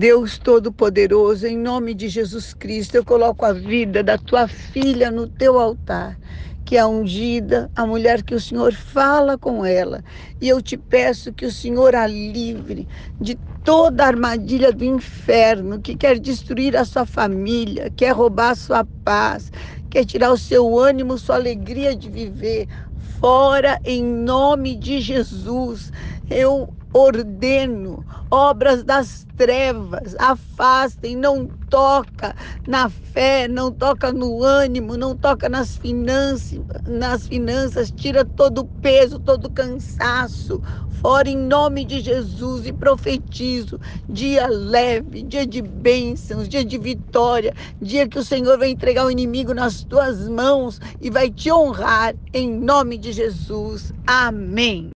Deus Todo-Poderoso, em nome de Jesus Cristo, eu coloco a vida da tua filha no teu altar que é ungida, a mulher que o Senhor fala com ela. E eu te peço que o Senhor a livre de toda armadilha do inferno que quer destruir a sua família, quer roubar a sua paz, quer tirar o seu ânimo, sua alegria de viver. Fora em nome de Jesus. Eu ordeno obras das trevas, afastem, não toca na fé, não toca no ânimo, não toca nas finanças, nas finanças, tira todo o peso, todo o cansaço, fora em nome de Jesus e profetizo dia leve, dia de bênçãos, dia de vitória, dia que o Senhor vai entregar o inimigo nas tuas mãos e vai te honrar em nome de Jesus. Amém.